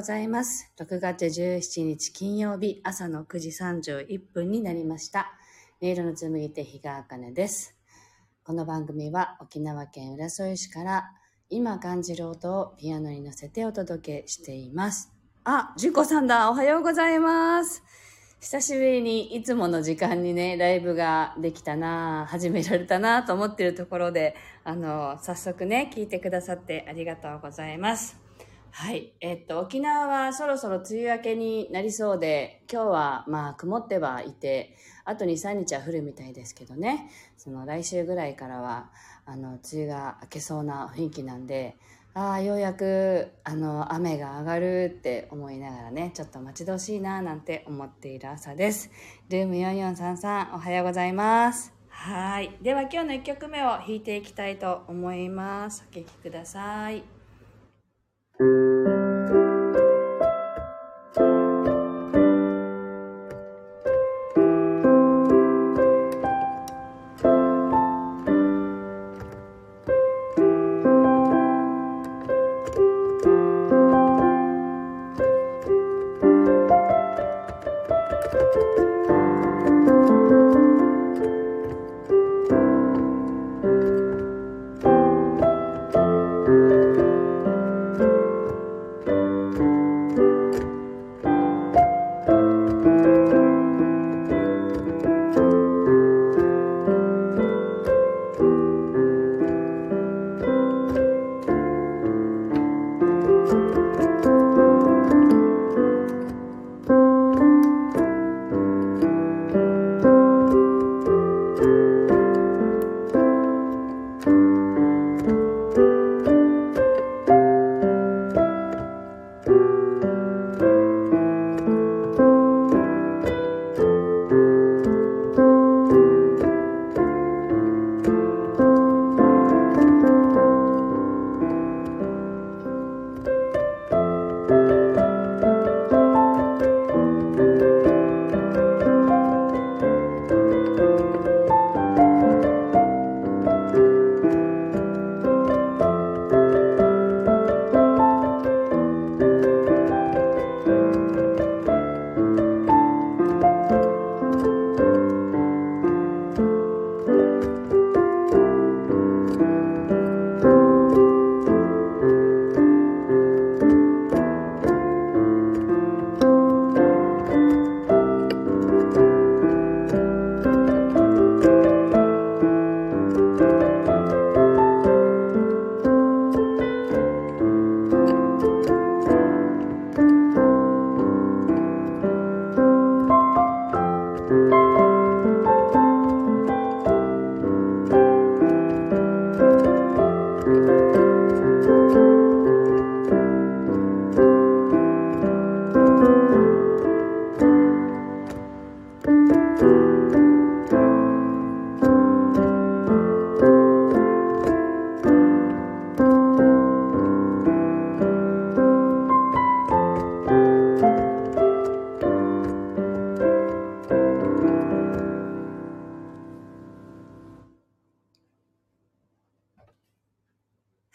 ございます。6月17日金曜日朝の9時31分になりました。音色の紡ぎ手日川茜です。この番組は沖縄県浦添市から今感じる音をピアノに乗せてお届けしています。あ、じゅこさんだ。おはようございます。久しぶりにいつもの時間にね、ライブができたな始められたなと思ってるところで、あの、早速ね、聞いてくださってありがとうございます。はい。えっと、沖縄はそろそろ梅雨明けになりそうで、今日はまあ曇ってはいて、あと2、3日は降るみたいですけどね、その来週ぐらいからは、あの、梅雨が明けそうな雰囲気なんで、ああ、ようやく、あの、雨が上がるって思いながらね、ちょっと待ち遠しいななんて思っている朝です。ルーム4433、おはようございます。はい。では今日の1曲目を弾いていきたいと思います。お聴きください。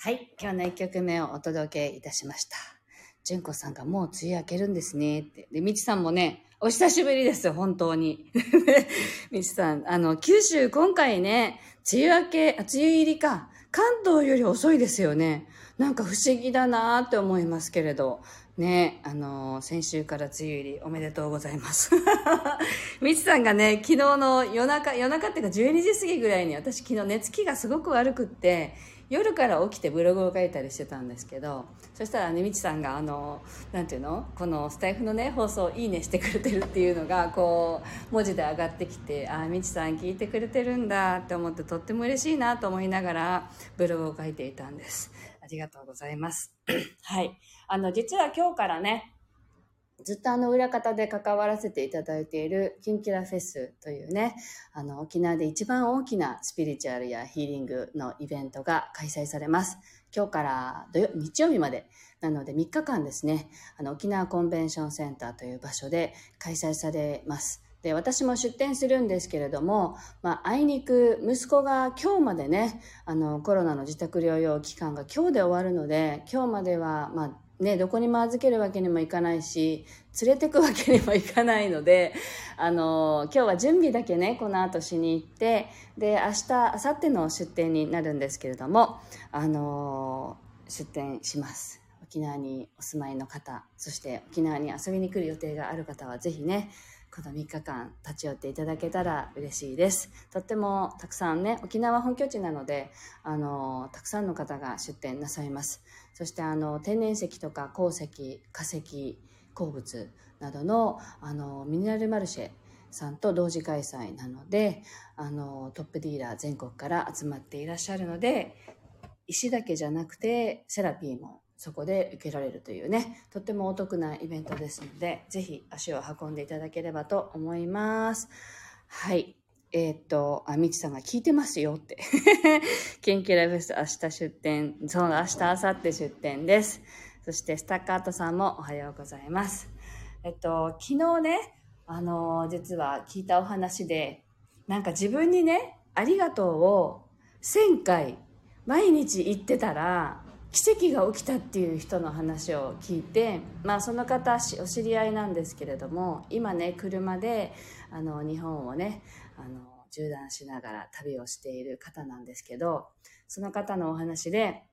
はい、今日の1曲目をお届けいたしました。純子さんがもう梅雨明けるんですねって。で、みちさんもね、お久しぶりです、本当に。みちさん、あの、九州今回ね、梅雨明け、あ梅雨入りか、関東より遅いですよね。なんか不思議だなって思いますけれど。ね、あの先週から梅雨入りおめでとうございます。みちさんがね、昨日の夜中、夜中っていうか12時過ぎぐらいに私昨日寝つきがすごく悪くって、夜から起きてブログを書いたりしてたんですけどそしたらねみちさんがあのなんていうのこのスタイフのね放送いいねしてくれてるっていうのがこう文字で上がってきてああみちさん聞いてくれてるんだって思ってとっても嬉しいなと思いながらブログを書いていたんですありがとうございます はいあの実は今日からねずっとあの裏方で関わらせていただいているキンキラフェスというね、あの沖縄で一番大きなスピリチュアルやヒーリングのイベントが開催されます。今日から土曜日曜日までなので3日間ですね、あの沖縄コンベンションセンターという場所で開催されます。で、私も出店するんですけれども、まあ、あいにく息子が今日までね、あの、コロナの自宅療養期間が今日で終わるので、今日までは、まあ、ね、どこにも預けるわけにもいかないし、連れてくわけにもいかないので、あの、今日は準備だけね、この後しに行って、で、明日、明後日の出店になるんですけれども、あの、出店します。沖縄にお住まいの方、そして沖縄に遊びに来る予定がある方は、ぜひね、この3日間立ち寄っていただけたら嬉しいです。とってもたくさんね、沖縄本拠地なので、あの、たくさんの方が出店なさいます。そしてあの、天然石とか鉱石、化石、鉱物などの、あの、ミネラルマルシェさんと同時開催なので、あの、トップディーラー全国から集まっていらっしゃるので、石だけじゃなくて、セラピーもそこで受けられるというね、とってもお得なイベントですので、ぜひ足を運んでいただければと思います。はい。えー、っと、あ、みちさんが聞いてますよって。研究ライブス明日出店、そう、明日、明後日出店です。そして、スタッカートさんもおはようございます。えっと、昨日ね、あの、実は聞いたお話で、なんか自分にね、ありがとうを1000回毎日言ってたら、奇跡が起きたっていう人の話を聞いて、まあ、その方お知り合いなんですけれども今ね車であの日本をねあの縦断しながら旅をしている方なんですけどその方のお話で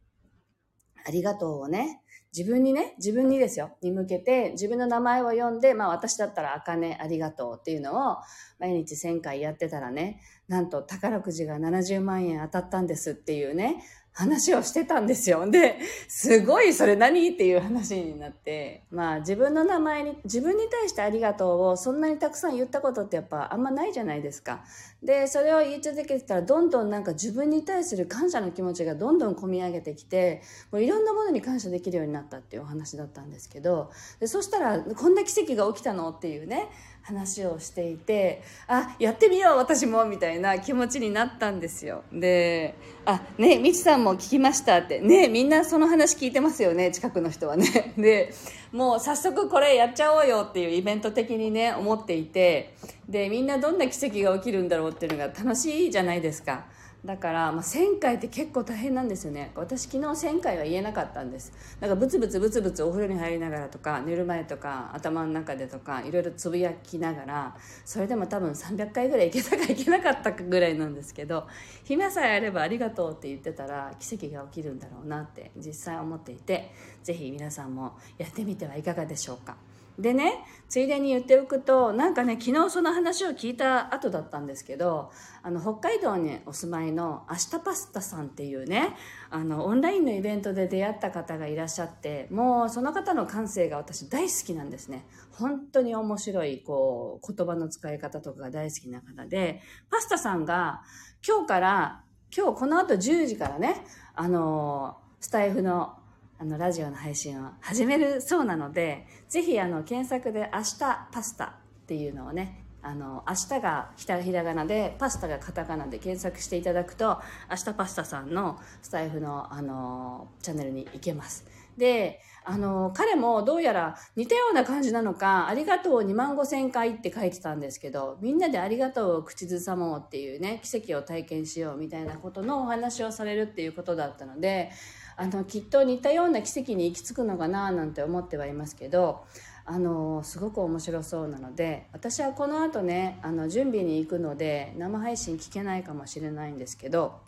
ありがとうをね自分にね、自分にですよ、に向けて自分の名前を読んで、まあ私だったら、あかねありがとうっていうのを毎日1000回やってたらね、なんと宝くじが70万円当たったんですっていうね、話をしてたんですよ。で、すごいそれ何？っていう話になって、まあ自分の名前に、自分に対してありがとうをそんなにたくさん言ったことってやっぱあんまないじゃないですか。で、それを言い続けてたらどんどんなんか自分に対する感謝の気持ちがどんどん込み上げてきて、もういろんなものに感謝できるようになったっていうお話だったんですけど、でそしたらこんな奇跡が起きたの？っていうね、話をしていてあやってみよう私もみたいな気持ちになったんですよ。であねみちさんも聞きましたってねみんなその話聞いてますよね近くの人はね でもう早速これやっちゃおうよっていうイベント的にね思っていてでみんなどんな奇跡が起きるんだろうっていうのが楽しいじゃないですか。だから、まあ、1000回って結構大変なんですよね私昨日1000回は言えなかったんですなんかブツブツブツブツお風呂に入りながらとか寝る前とか頭の中でとかいろいろつぶやきながらそれでも多分300回ぐらいいけたかいけなかったかぐらいなんですけど暇さえあればありがとうって言ってたら奇跡が起きるんだろうなって実際思っていて是非皆さんもやってみてはいかがでしょうか。でねついでに言っておくとなんかね昨日その話を聞いた後だったんですけどあの北海道にお住まいの明日パスタさんっていうねあのオンラインのイベントで出会った方がいらっしゃってもうその方の感性が私大好きなんですね。本当に面白いこう言葉の使い方とかが大好きな方でパスタさんが今日から今日この後10時からねあのスタイフのあの、ラジオの配信を始めるそうなので、ぜひ、あの、検索で明日パスタっていうのをね、あの、明日がひらがなで、パスタがカタカナで検索していただくと、明日パスタさんのスタイフの、あの、チャンネルに行けます。で、あの、彼もどうやら似たような感じなのか、ありがとう2万5千回って書いてたんですけど、みんなでありがとうを口ずさもうっていうね、奇跡を体験しようみたいなことのお話をされるっていうことだったので、あのきっと似たような奇跡に行き着くのかななんて思ってはいますけどあのすごく面白そうなので私はこの後ねあの準備に行くので生配信聞けないかもしれないんですけど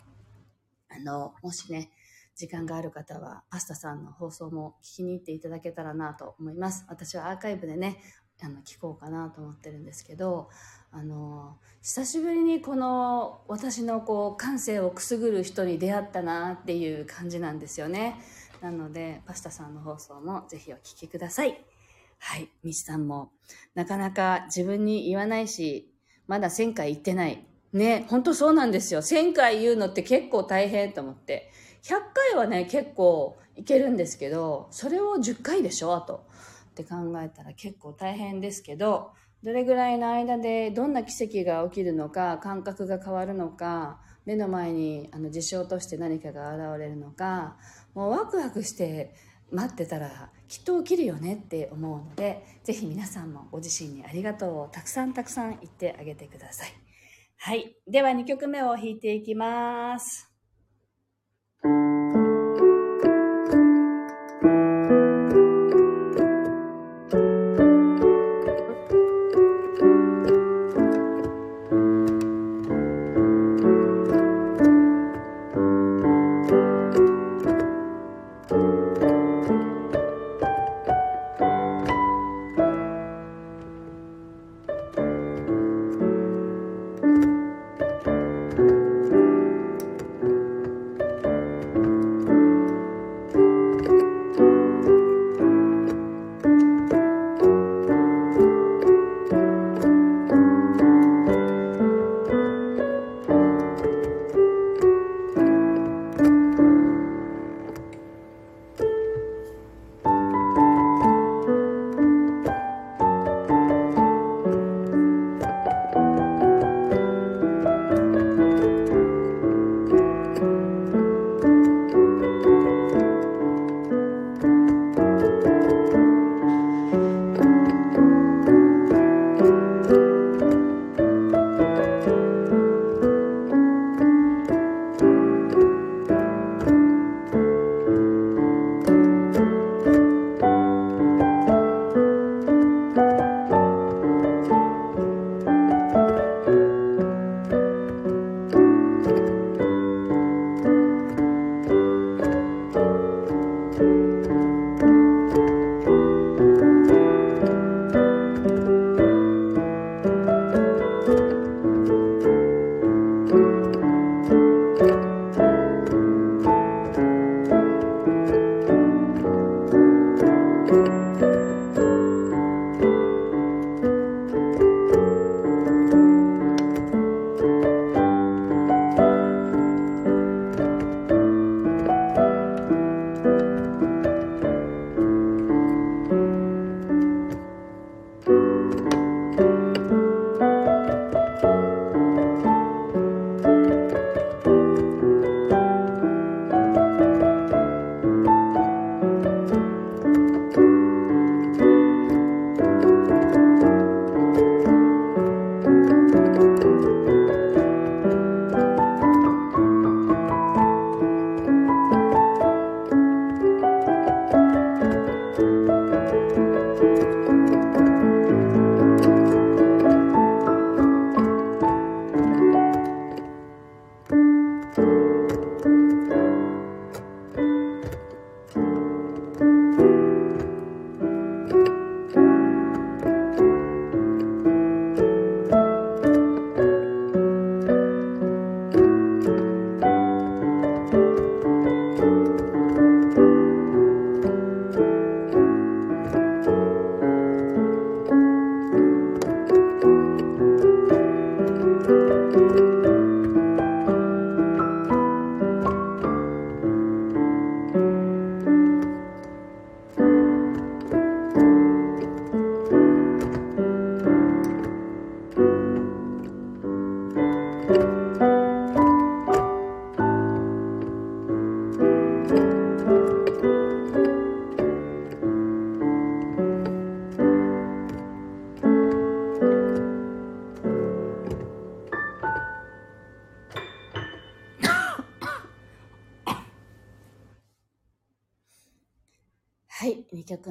あのもしね時間がある方はパスタさんの放送も聞きに行っていただけたらなと思います。私はアーカイブでねあの聞こうかなと思ってるんですけどあの久しぶりにこの私のこう感性をくすぐる人に出会ったなっていう感じなんですよね。なのでパスタさんの放送もぜひお聴きください。はいみちさんも。なかなか自分に言わないしまだ1000回言ってない。ね本当そうなんですよ。1000回言うのって結構大変と思って。100回はね結構いけるんですけどそれを10回でしょあと。って考えたら結構大変ですけどどれぐらいの間でどんな奇跡が起きるのか感覚が変わるのか目の前にあの事象として何かが現れるのかもうワクワクして待ってたらきっと起きるよねって思うのでぜひ皆さんもご自身にありがとうをたくさんたくさん言ってあげてください。はい。では2曲目を弾いていきます。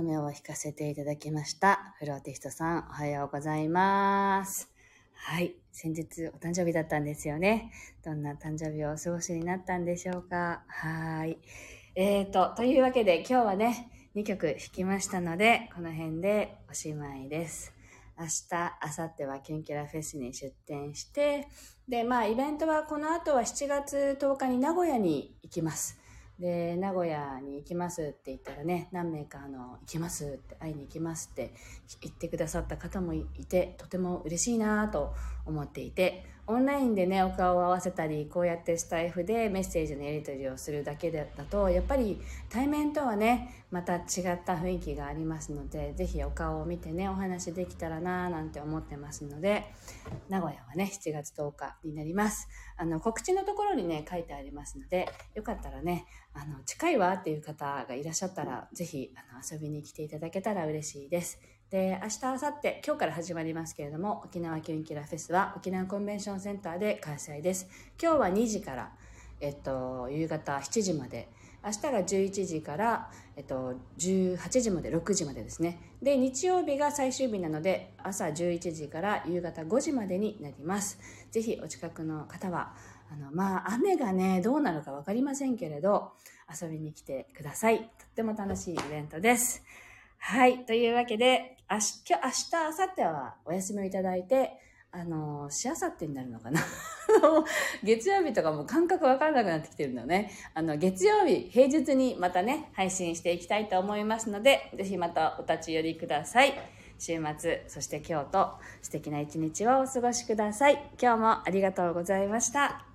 目を弾かせていただきました。フローティストさん、おはようございます。はい。先日お誕生日だったんですよね。どんな誕生日をお過ごしになったんでしょうか。はい。えーと、というわけで今日はね、2曲弾きましたので、この辺でおしまいです。明日、明後日はキュンキュラフェスに出店して、で、まあ、イベントはこの後は7月10日に名古屋に行きます。で、名古屋に行きますって言ったらね、何名かあの、行きますって、会いに行きますって言ってくださった方もいて、とても嬉しいなと思っていて、オンラインでね、お顔を合わせたり、こうやってスタイフでメッセージのやり取りをするだけだと、やっぱり対面とはね、また違った雰囲気がありますので、ぜひお顔を見てね、お話できたらなぁなんて思ってますので、名古屋はね、7月10日になります。あの、告知のところにね、書いてありますので、よかったらね、あの、近いわっていう方がいらっしゃったら、ぜひ、あの、遊びに来ていただけたら嬉しいです。で、明日、明後日、今日から始まりますけれども、沖縄キュンキラフェスは沖縄コンベンションセンターで開催です。今日は2時から、えっと、夕方7時まで、明日が11時から、えっと、18時まで、6時までですね。で、日曜日が最終日なので、朝11時から夕方5時までになります。ぜひ、お近くの方は、あの、まあ、雨がね、どうなるかわかりませんけれど、遊びに来てください。とっても楽しいイベントです。はい。というわけで、明日、今日、明日、明後日はお休みをいただいて、あの、しあさってになるのかな 月曜日とかも感覚わからなくなってきてるのね。あの、月曜日、平日にまたね、配信していきたいと思いますので、ぜひまたお立ち寄りください。週末、そして今日と素敵な一日をお過ごしください。今日もありがとうございました。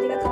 ス